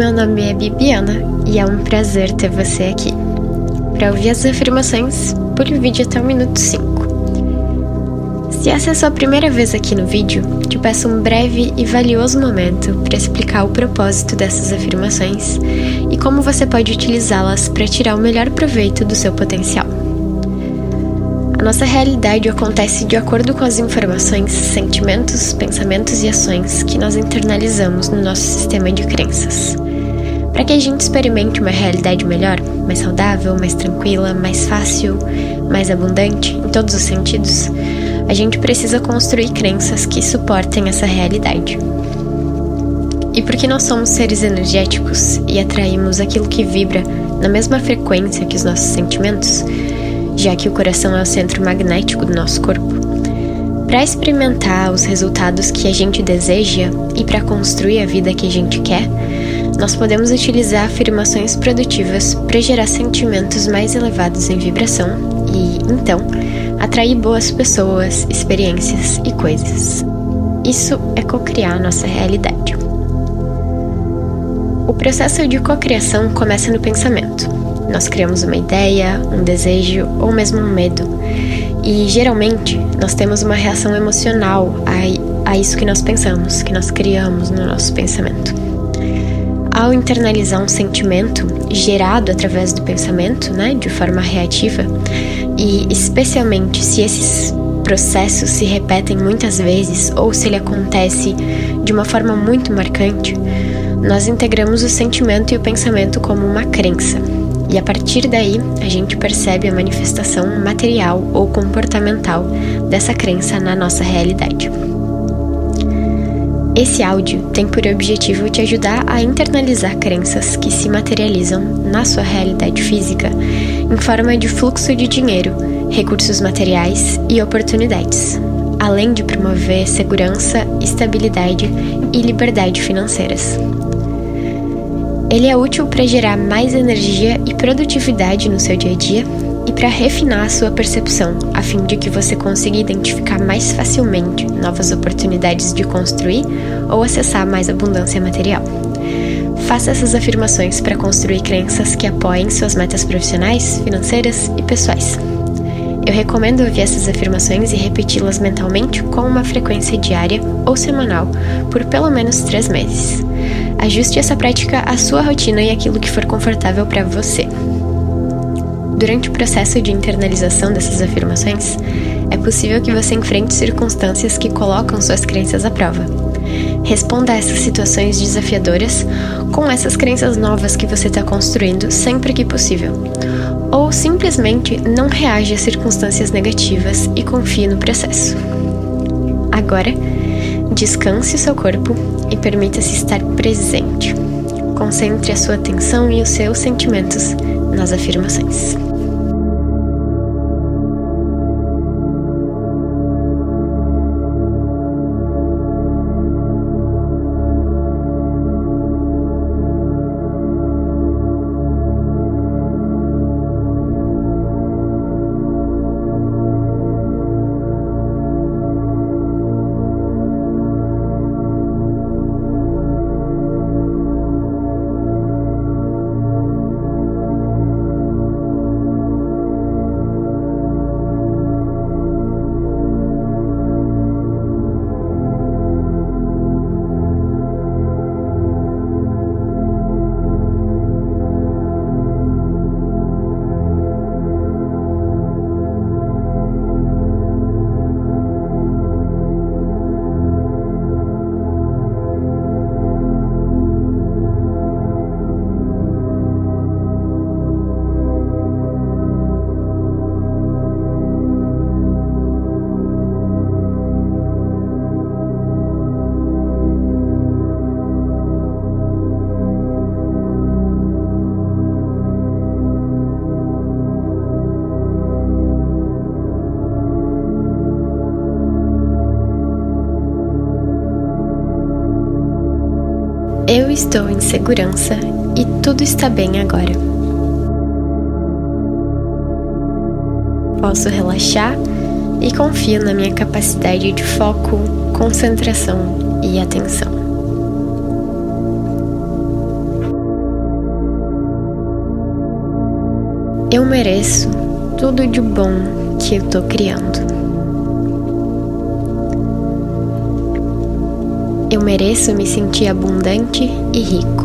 Meu nome é Bibiana e é um prazer ter você aqui. Para ouvir as afirmações, pule o vídeo até o minuto 5. Se essa é a sua primeira vez aqui no vídeo, te peço um breve e valioso momento para explicar o propósito dessas afirmações e como você pode utilizá-las para tirar o melhor proveito do seu potencial. A nossa realidade acontece de acordo com as informações, sentimentos, pensamentos e ações que nós internalizamos no nosso sistema de crenças. Para que a gente experimente uma realidade melhor, mais saudável, mais tranquila, mais fácil, mais abundante, em todos os sentidos, a gente precisa construir crenças que suportem essa realidade. E porque nós somos seres energéticos e atraímos aquilo que vibra na mesma frequência que os nossos sentimentos, já que o coração é o centro magnético do nosso corpo. Para experimentar os resultados que a gente deseja e para construir a vida que a gente quer, nós podemos utilizar afirmações produtivas para gerar sentimentos mais elevados em vibração e, então, atrair boas pessoas, experiências e coisas. Isso é cocriar nossa realidade. O processo de cocriação começa no pensamento. Nós criamos uma ideia, um desejo ou mesmo um medo. E geralmente nós temos uma reação emocional a, a isso que nós pensamos, que nós criamos no nosso pensamento. Ao internalizar um sentimento gerado através do pensamento, né, de forma reativa, e especialmente se esses processos se repetem muitas vezes ou se ele acontece de uma forma muito marcante, nós integramos o sentimento e o pensamento como uma crença, e a partir daí, a gente percebe a manifestação material ou comportamental dessa crença na nossa realidade. Esse áudio tem por objetivo te ajudar a internalizar crenças que se materializam na sua realidade física em forma de fluxo de dinheiro, recursos materiais e oportunidades, além de promover segurança, estabilidade e liberdade financeiras. Ele é útil para gerar mais energia e produtividade no seu dia a dia e para refinar a sua percepção, a fim de que você consiga identificar mais facilmente novas oportunidades de construir ou acessar mais abundância material. Faça essas afirmações para construir crenças que apoiem suas metas profissionais, financeiras e pessoais. Eu recomendo ouvir essas afirmações e repeti-las mentalmente com uma frequência diária ou semanal por pelo menos três meses. Ajuste essa prática à sua rotina e aquilo que for confortável para você. Durante o processo de internalização dessas afirmações, é possível que você enfrente circunstâncias que colocam suas crenças à prova. Responda a essas situações desafiadoras com essas crenças novas que você está construindo sempre que possível. Ou simplesmente não reage a circunstâncias negativas e confie no processo. Agora, descanse o seu corpo e permita-se estar presente. Concentre a sua atenção e os seus sentimentos nas afirmações. Estou em segurança e tudo está bem agora. Posso relaxar e confio na minha capacidade de foco, concentração e atenção. Eu mereço tudo de bom que eu estou criando. Eu mereço me sentir abundante e rico.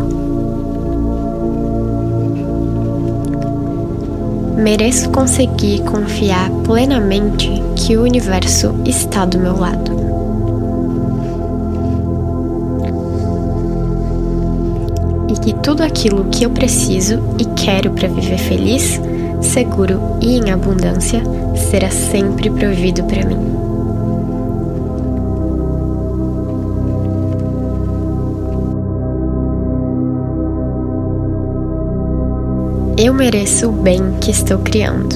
Mereço conseguir confiar plenamente que o universo está do meu lado. E que tudo aquilo que eu preciso e quero para viver feliz, seguro e em abundância será sempre provido para mim. Eu mereço o bem que estou criando.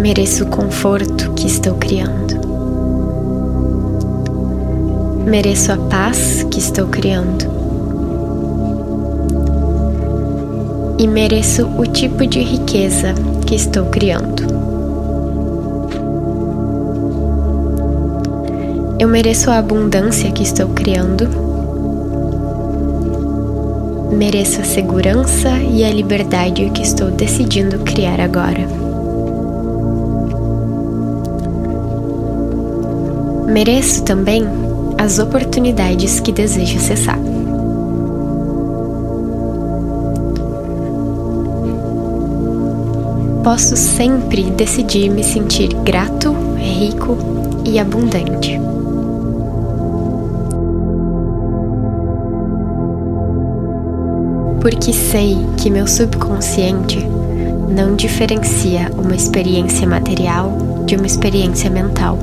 Mereço o conforto que estou criando. Mereço a paz que estou criando. E mereço o tipo de riqueza que estou criando. Eu mereço a abundância que estou criando Mereço a segurança e a liberdade que estou decidindo criar agora. Mereço também as oportunidades que desejo acessar. Posso sempre decidir me sentir grato, rico e abundante. Porque sei que meu subconsciente não diferencia uma experiência material de uma experiência mental.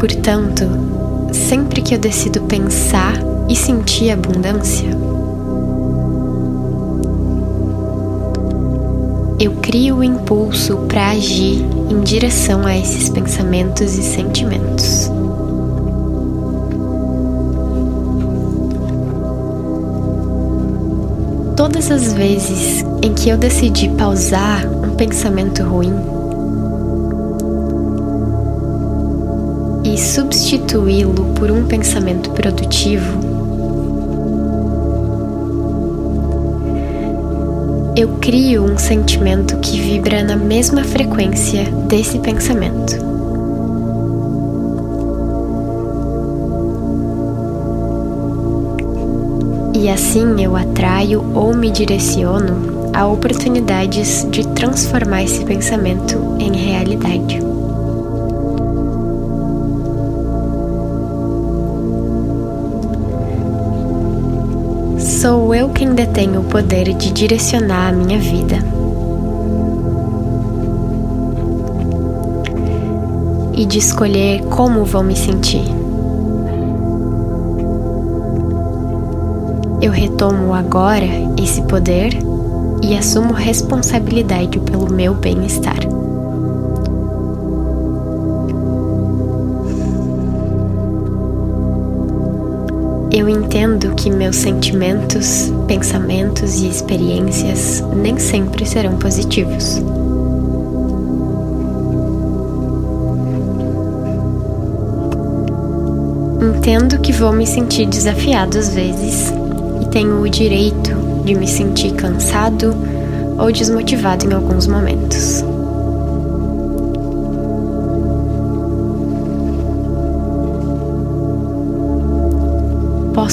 Portanto, sempre que eu decido pensar e sentir abundância, eu crio o impulso para agir em direção a esses pensamentos e sentimentos. Todas as vezes em que eu decidi pausar um pensamento ruim e substituí-lo por um pensamento produtivo, eu crio um sentimento que vibra na mesma frequência desse pensamento. E assim eu atraio ou me direciono a oportunidades de transformar esse pensamento em realidade. Sou eu quem detém o poder de direcionar a minha vida. E de escolher como vou me sentir. Eu retomo agora esse poder e assumo responsabilidade pelo meu bem-estar. Eu entendo que meus sentimentos, pensamentos e experiências nem sempre serão positivos. Entendo que vou me sentir desafiado às vezes e tenho o direito de me sentir cansado ou desmotivado em alguns momentos.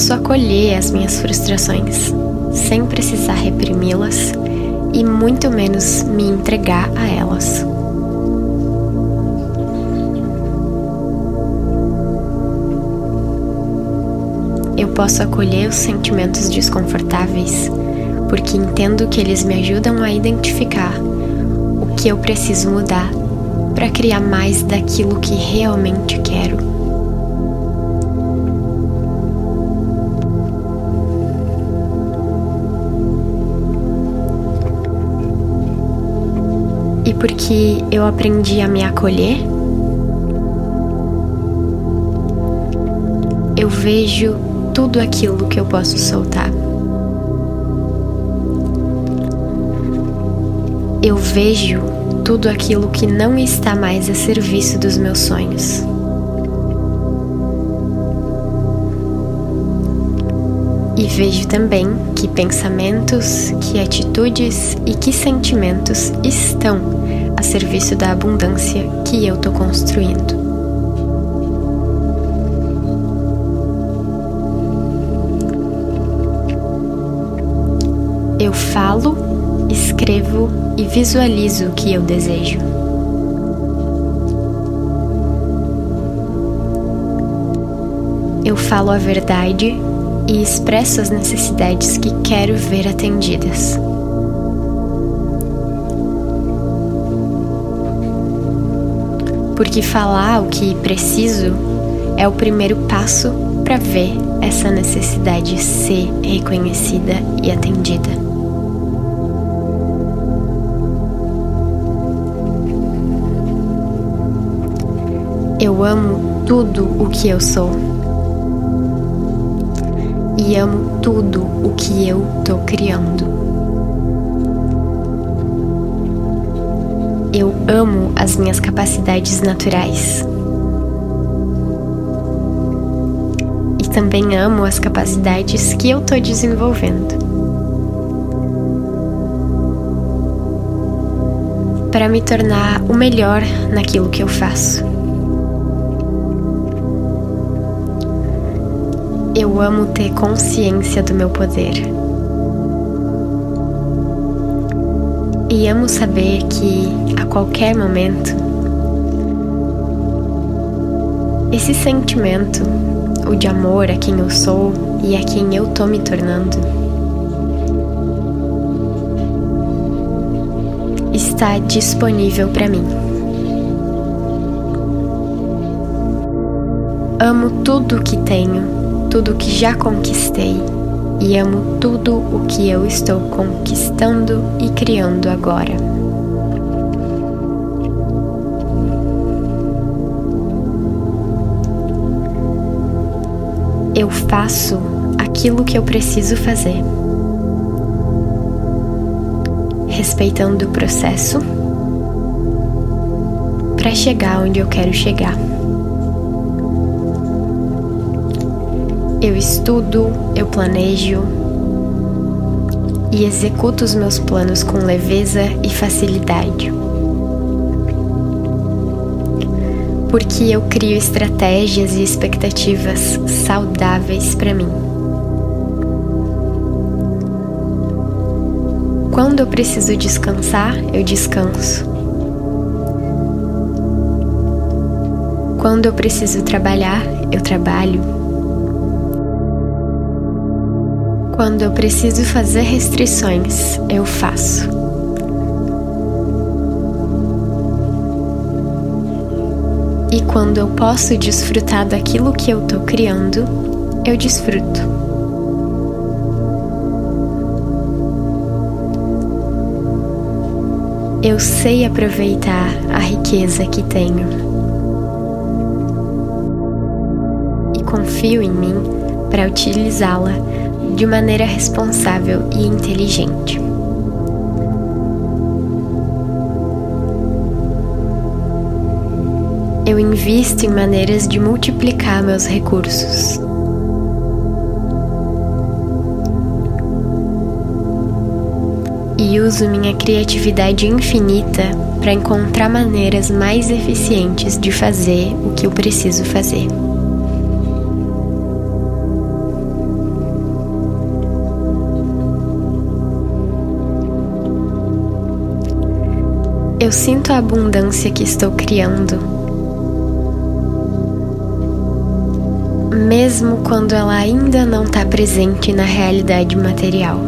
Posso acolher as minhas frustrações, sem precisar reprimi-las e muito menos me entregar a elas. Eu posso acolher os sentimentos desconfortáveis porque entendo que eles me ajudam a identificar o que eu preciso mudar para criar mais daquilo que realmente quero. porque eu aprendi a me acolher. Eu vejo tudo aquilo que eu posso soltar. Eu vejo tudo aquilo que não está mais a serviço dos meus sonhos. E vejo também que pensamentos, que atitudes e que sentimentos estão a serviço da abundância que eu estou construindo. Eu falo, escrevo e visualizo o que eu desejo. Eu falo a verdade e expresso as necessidades que quero ver atendidas. Porque falar o que preciso é o primeiro passo para ver essa necessidade ser reconhecida e atendida. Eu amo tudo o que eu sou. E amo tudo o que eu tô criando. Eu amo as minhas capacidades naturais. E também amo as capacidades que eu tô desenvolvendo. Para me tornar o melhor naquilo que eu faço. Eu amo ter consciência do meu poder. E amo saber que a qualquer momento esse sentimento, o de amor a quem eu sou e a quem eu tô me tornando, está disponível para mim. Amo tudo que tenho tudo o que já conquistei e amo tudo o que eu estou conquistando e criando agora. Eu faço aquilo que eu preciso fazer, respeitando o processo para chegar onde eu quero chegar. Eu estudo, eu planejo e executo os meus planos com leveza e facilidade. Porque eu crio estratégias e expectativas saudáveis para mim. Quando eu preciso descansar, eu descanso. Quando eu preciso trabalhar, eu trabalho. Quando eu preciso fazer restrições, eu faço. E quando eu posso desfrutar daquilo que eu tô criando, eu desfruto. Eu sei aproveitar a riqueza que tenho. E confio em mim para utilizá-la de maneira responsável e inteligente. Eu invisto em maneiras de multiplicar meus recursos. E uso minha criatividade infinita para encontrar maneiras mais eficientes de fazer o que eu preciso fazer. Eu sinto a abundância que estou criando, mesmo quando ela ainda não está presente na realidade material.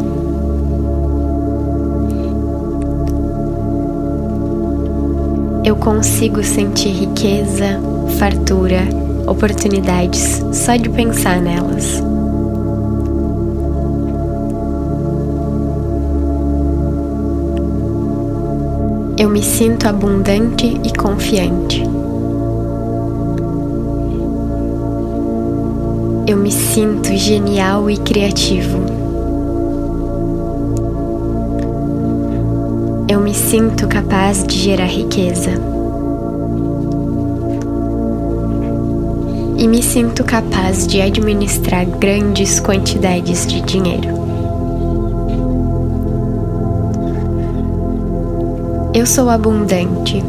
Eu consigo sentir riqueza, fartura, oportunidades só de pensar nelas. Eu me sinto abundante e confiante. Eu me sinto genial e criativo. Eu me sinto capaz de gerar riqueza. e me sinto capaz de administrar grandes quantidades de dinheiro. Eu sou abundante.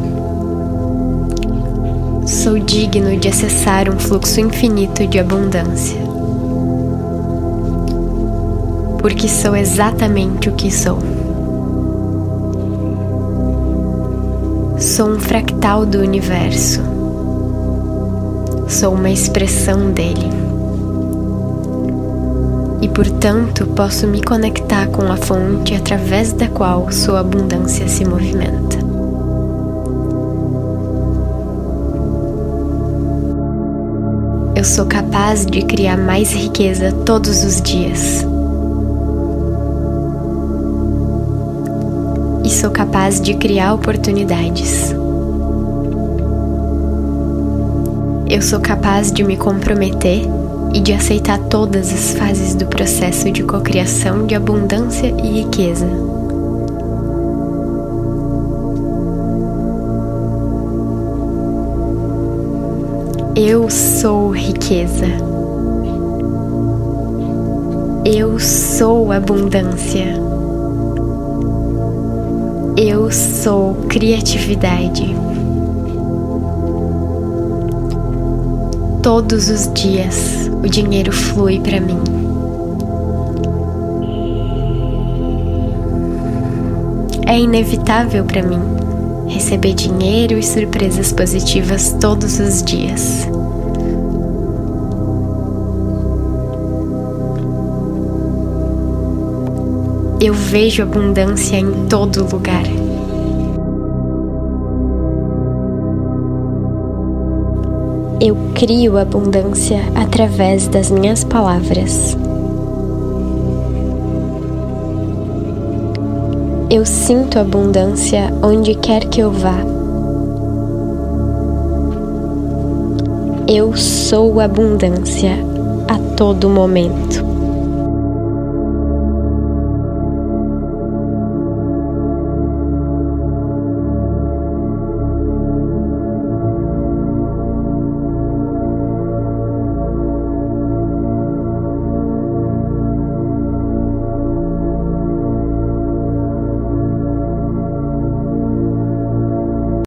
Sou digno de acessar um fluxo infinito de abundância. Porque sou exatamente o que sou. Sou um fractal do universo. Sou uma expressão dele. Portanto posso me conectar com a fonte através da qual sua abundância se movimenta. Eu sou capaz de criar mais riqueza todos os dias. E sou capaz de criar oportunidades. Eu sou capaz de me comprometer e de aceitar todas as fases do processo de cocriação de abundância e riqueza. Eu sou riqueza. Eu sou abundância. Eu sou criatividade. Todos os dias o dinheiro flui para mim. É inevitável para mim receber dinheiro e surpresas positivas todos os dias. Eu vejo abundância em todo lugar. Eu crio abundância através das minhas palavras. Eu sinto abundância onde quer que eu vá. Eu sou abundância a todo momento.